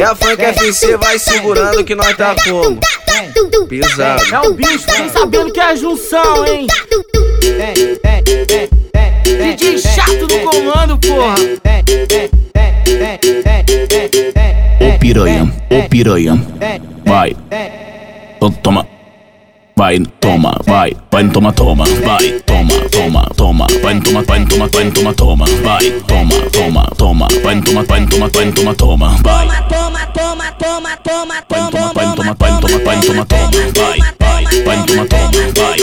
É a funk FC, vai segurando que nós tá como? Pisado. É o bicho, vem sabendo que é a junção, hein? DJ chato do comando, porra. Ô piranha, ô piranha, vai, Ô, toma, vai, toma, vai, vai, toma, toma, vai, toma, toma, toma, vai, toma, vai, toma, vai, toma, toma, vai, toma, toma, toma, vai, toma, vai, toma, vai, toma, toma, vai, vai, vai, vai, toma, toma, vai,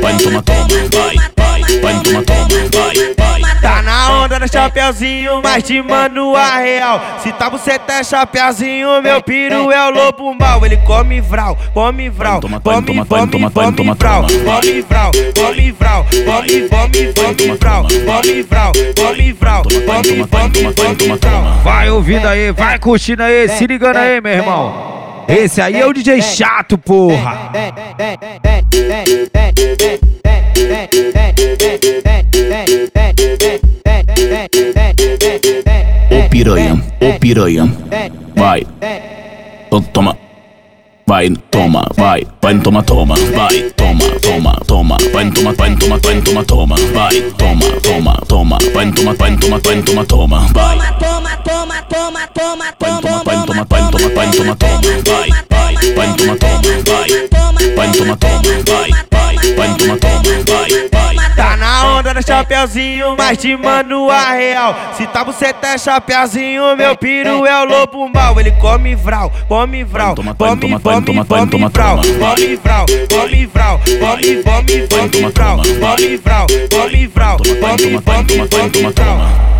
vai, toma, toma, vai, vai, vai, toma, toma, vai, vai. Tá na onda no chapeuzinho, mas te mando a real. Se tá buceta é chapeuzinho, meu piru é o lobo mal. Ele come vral, come vral, come, come, come toma, vral, come vral, come vral, come, come, come vral, come vral, come vral, come, come, come vral. Vai ouvindo aí, vai curtindo aí, se ligando aí, meu irmão. Esse aí é o DJ chato, porra. Ô piranha, ô piranha, vai, toma, vai, toma, vai, vai, toma, toma, vai, toma, toma, toma, vai, toma, vai, toma, vai, toma, toma, vai, toma, toma, toma, vai, toma, vai, toma, vai, toma, toma, vai, toma, toma, toma, toma, vai, toma, toma, vai, toma, toma, vai, vai, vai, toma, toma, vai, vai, toma, toma, vai, vai, vai, toma, toma, vai, vai. Tá na onda no chapeuzinho, mas te mando a real. Se tá buceta é chapeuzinho, meu piru é o lobo mal. Ele come vral, come vral, Toma, come, toma, come, toma, come toma, vral, come vral, come vral, come, come, come vral, come vral, come vral, come, come, come vral.